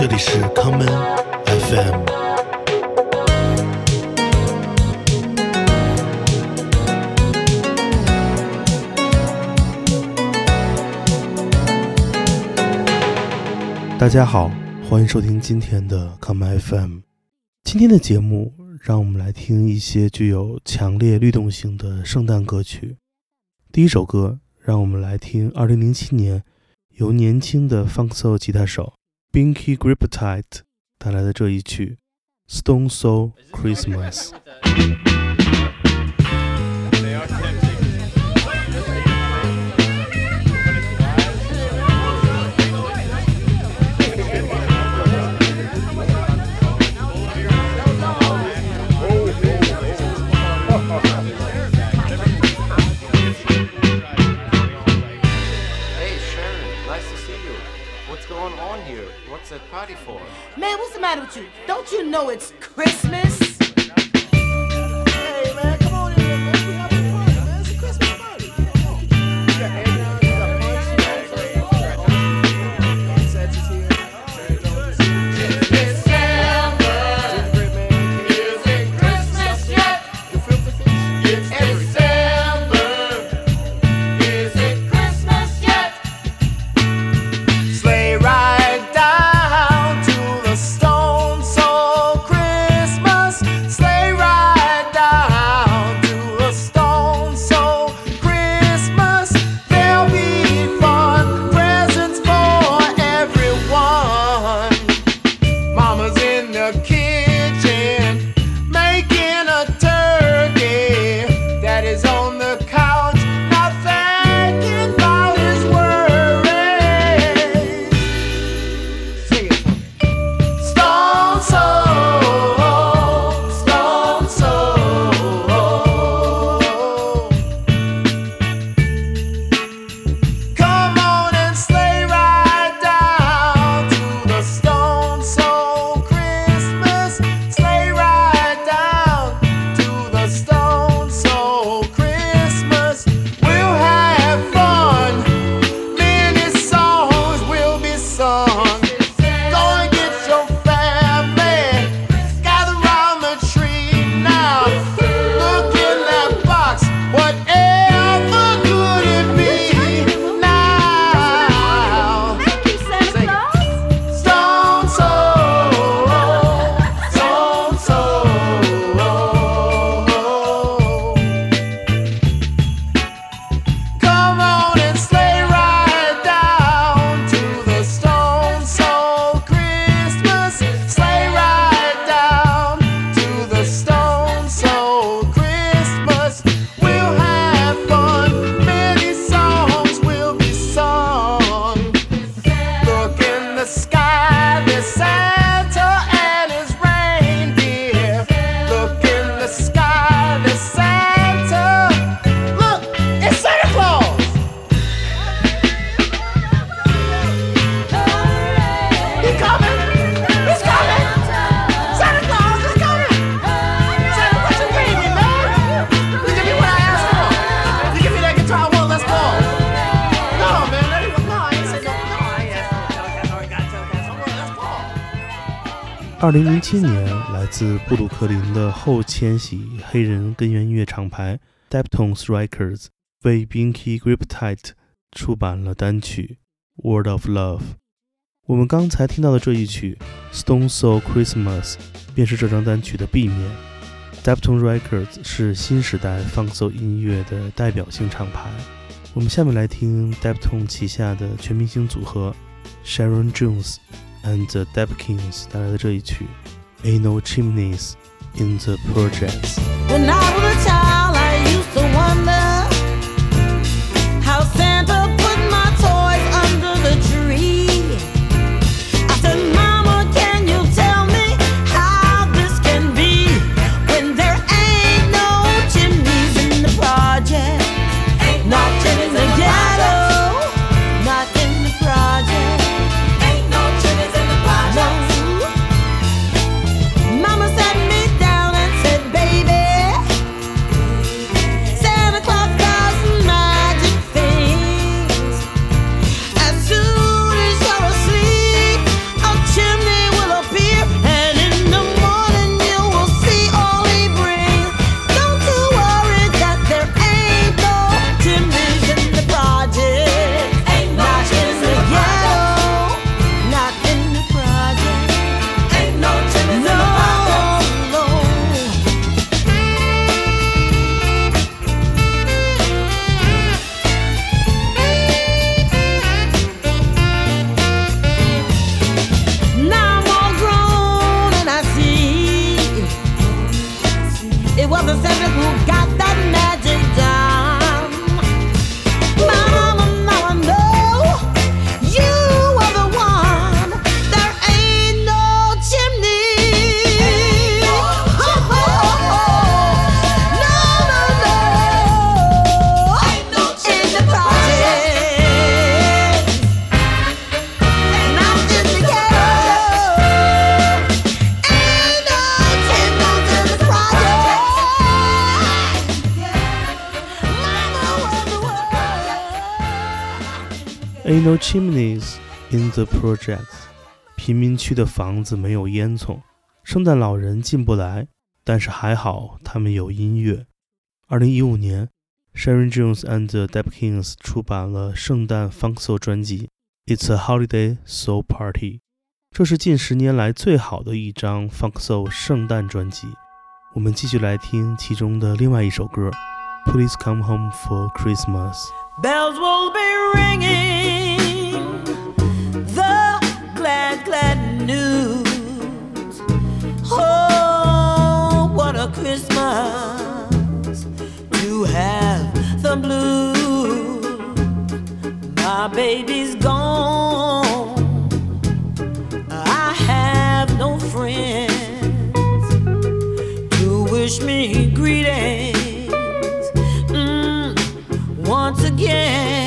这里是康门 FM。大家好，欢迎收听今天的康门 FM。今天的节目，让我们来听一些具有强烈律动性的圣诞歌曲。第一首歌，让我们来听2007年由年轻的 funk soul 吉他手 Binky Griptite 带来的这一曲《Stone Soul Christmas》。Man, what's the matter with you? Don't you know it's Christmas? 二零零七年，来自布鲁克林的后千禧黑人根源音乐厂牌 Deptons Records 为 Binky Griptight 出版了单曲《Word of Love》。我们刚才听到的这一曲《Stone Soul Christmas》便是这张单曲的 B 面。Deptons Records 是新时代 funk soul 音乐的代表性厂牌。我们下面来听 Deptone 旗下的全明星组合 Sharon Jones and the Dap-Kings 带来的这一曲《Ain't No Chimneys in the Projects》。Ain't no chimneys in the projects。贫民区的房子没有烟囱，圣诞老人进不来，但是还好他们有音乐。二零一五年，Sharon Jones and the Dapkins 出版了圣诞 funk soul 专辑《It's a Holiday Soul Party》，这是近十年来最好的一张 funk soul 圣诞专辑。我们继续来听其中的另外一首歌，《Please Come Home for Christmas》。Bells will be ringing the glad, glad news. Oh, what a Christmas to have the blues. My baby's gone. I have no friends to wish me again.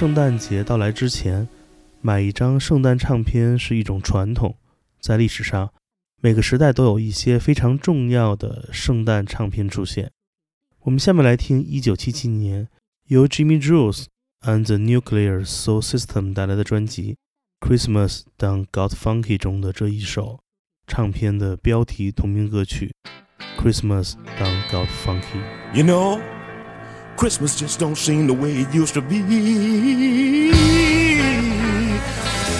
圣诞节到来之前，买一张圣诞唱片是一种传统。在历史上，每个时代都有一些非常重要的圣诞唱片出现。我们下面来听1977年由 Jimmy Jules and the Nuclear Soul System 带来的专辑《Christmas Done Got Funky》中的这一首唱片的标题同名歌曲《Christmas Done Got Funky》。You know, Christmas just don't seem the way it used to be.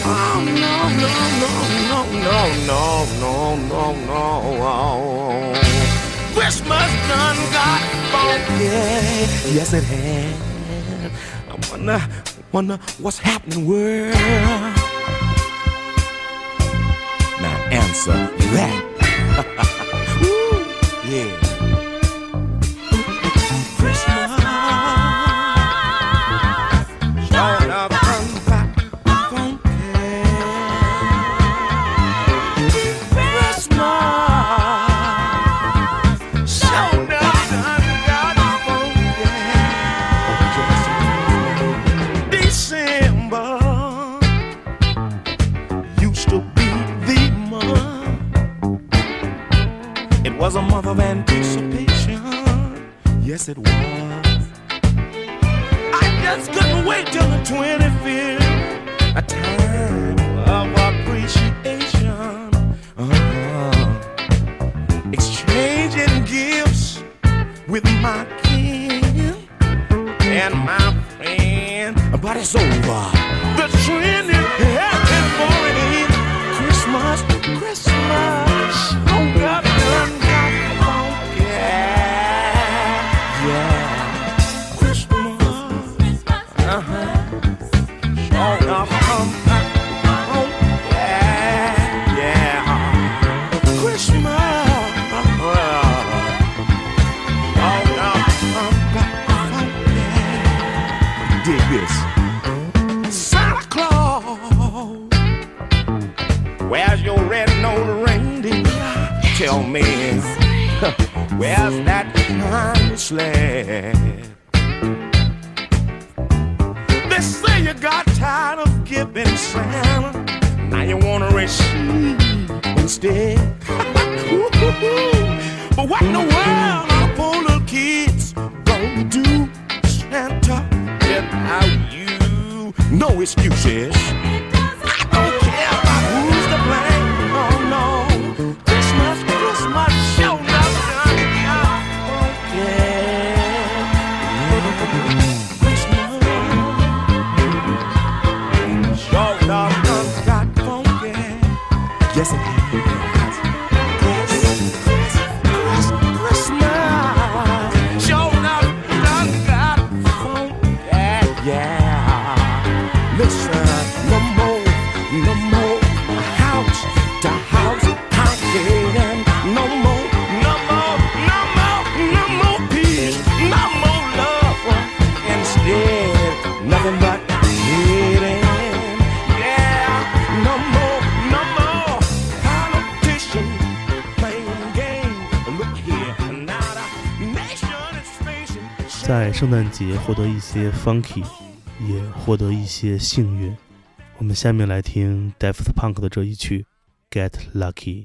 Oh, no, no, no, no, no, no, no, no, no. Oh. Christmas done got funky. Yes, it has. I wonder, wonder what's happening, world. Now answer that. Woo, yeah. Of anticipation. Yes, it was. I just couldn't wait till the 25th. A time Excuses. 圣诞节获得一些 Funky，也获得一些幸运。我们下面来听 Deft Punk 的这一曲《Get Lucky》。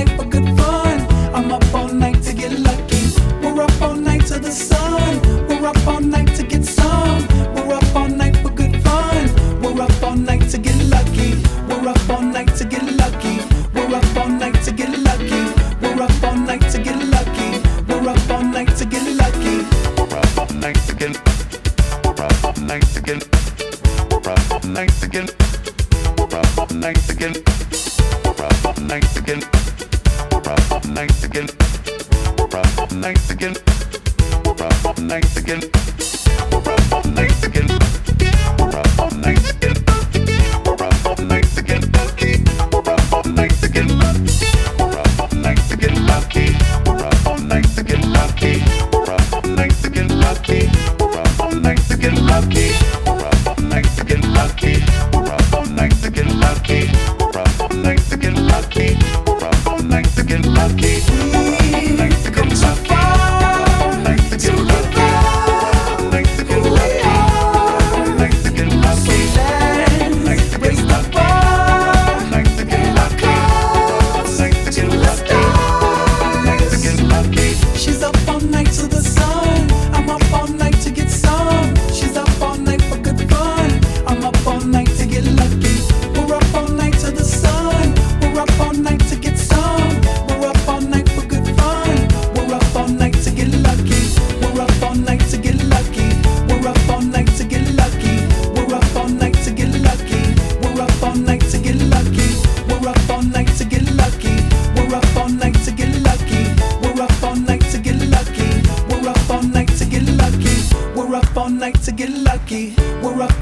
Night again. We're up all again. We're up all again. We're up all again.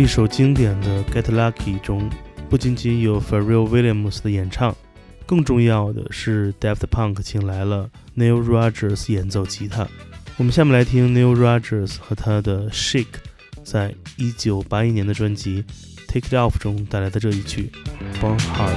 一首经典的《Get Lucky》中，不仅仅有 Pharrell Williams 的演唱，更重要的是 Daft Punk 请来了 Neil Rogers 演奏吉他。我们下面来听 Neil Rogers 和他的 Shake 在1981年的专辑《Take It Off》中带来的这一曲《Born Hard》。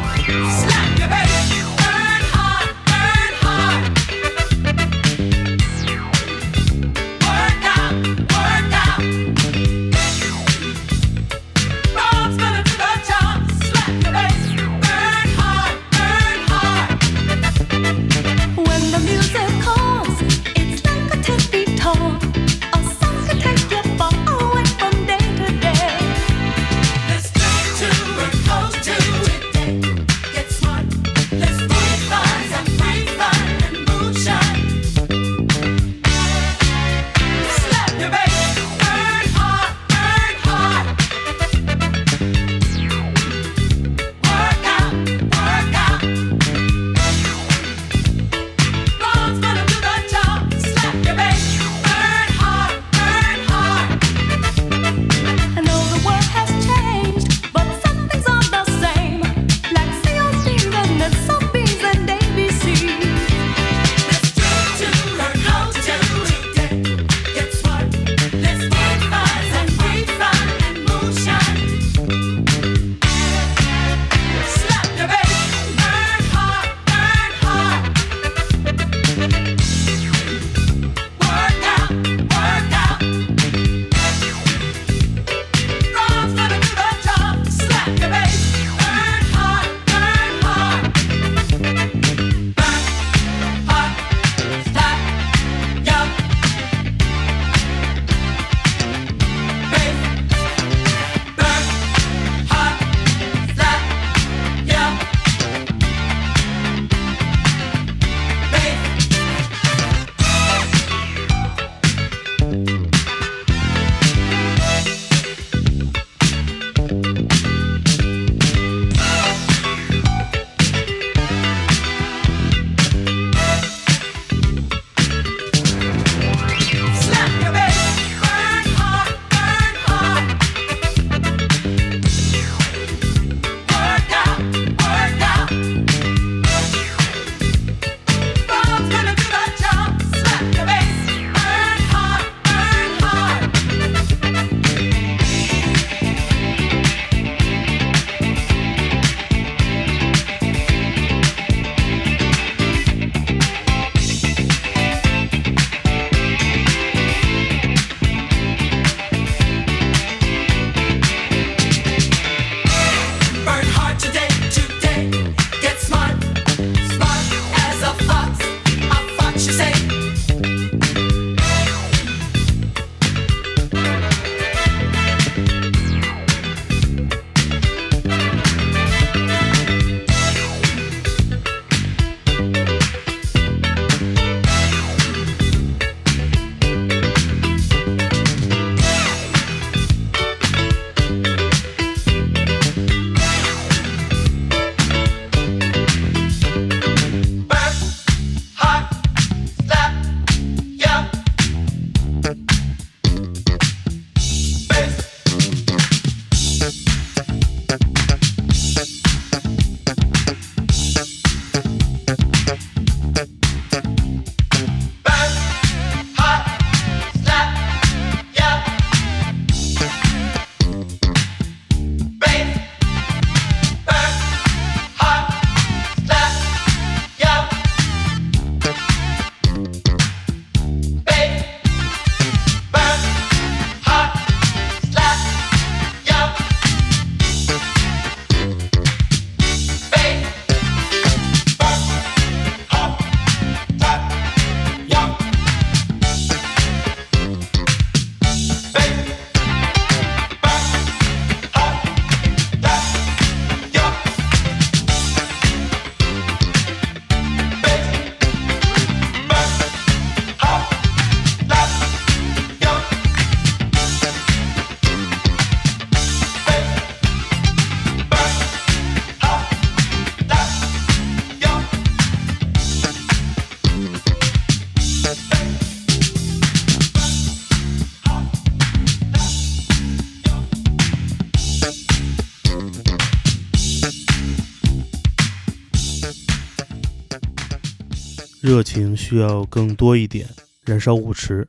热情需要更多一点，燃烧舞池，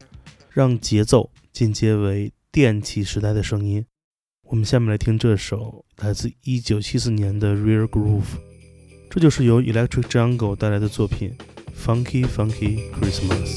让节奏进阶为电气时代的声音。我们下面来听这首来自一九七四年的《Real Groove》，这就是由 Electric Jungle 带来的作品《Funky Funky Christmas》。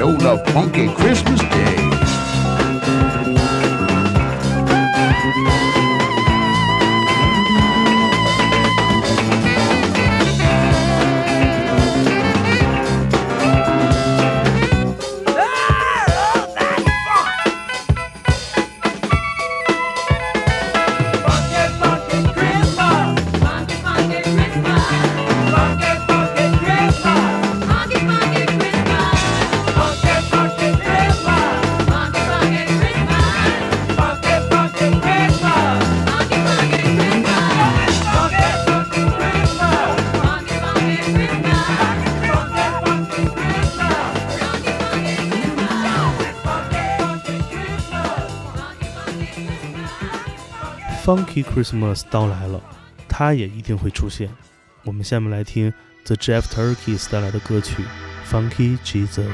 Show enough funky Christmas Day. Funky Christmas 到来了，它也一定会出现。我们下面来听 The Jeff Turkeys 带来的歌曲《Funky Jesus》。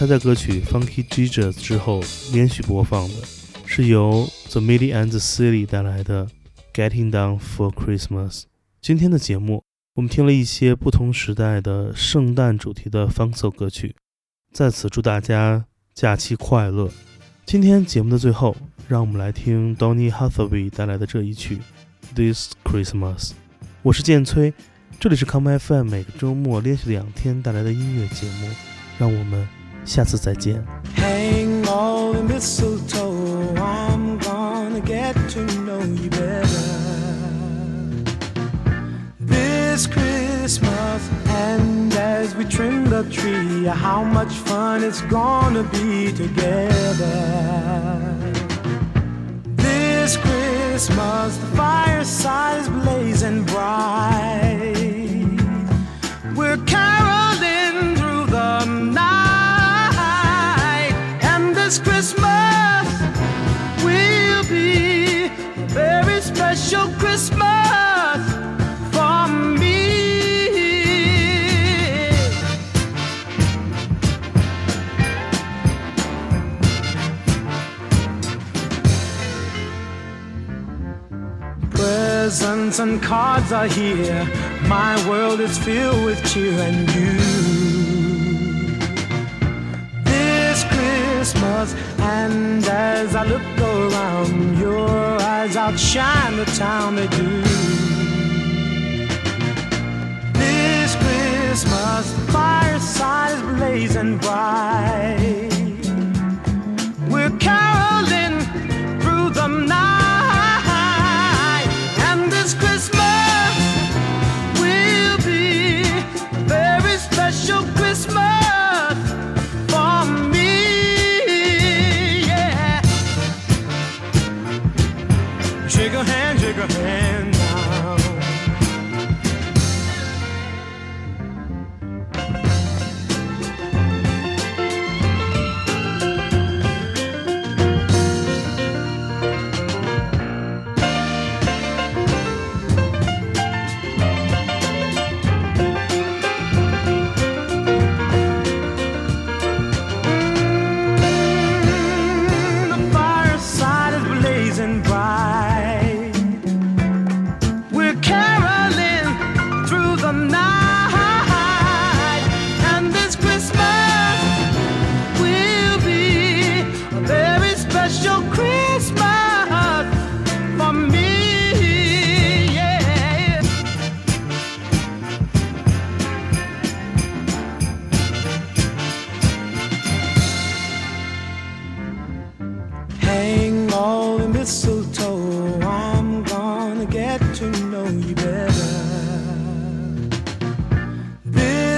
刚才在歌曲《Funky Jesus》之后连续播放的，是由 The Millie and the Silly 带来的《Getting Down for Christmas》。今天的节目，我们听了一些不同时代的圣诞主题的 Funk s o 歌曲，在此祝大家假期快乐。今天节目的最后，让我们来听 Donny Hathaway 带来的这一曲《This Christmas》。我是建崔，这里是 Come FM 每个周末连续两天带来的音乐节目，让我们下次再见。 Hang all the mistletoe. I'm gonna get to know you better. This Christmas, and as we trim the tree, how much fun it's gonna be together. This Christmas, the fireside is blazing bright. Special Christmas for me. Presents and cards are here. My world is filled with cheer and you. This Christmas, and as I look around, your eyes outshine the town they do. This Christmas, the fireside is blazing bright. We're caroling through the night,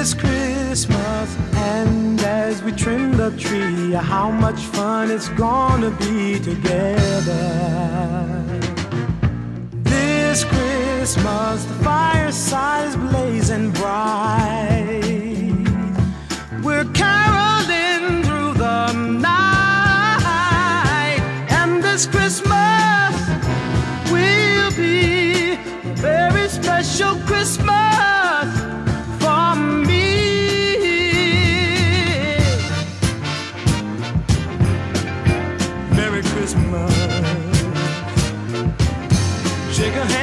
This Christmas, and as we trim the tree, how much fun it's gonna be together. This Christmas, the fireside is blazing bright. We're caroling through the night, and this Christmas will be a very special Christmas Shake a hand,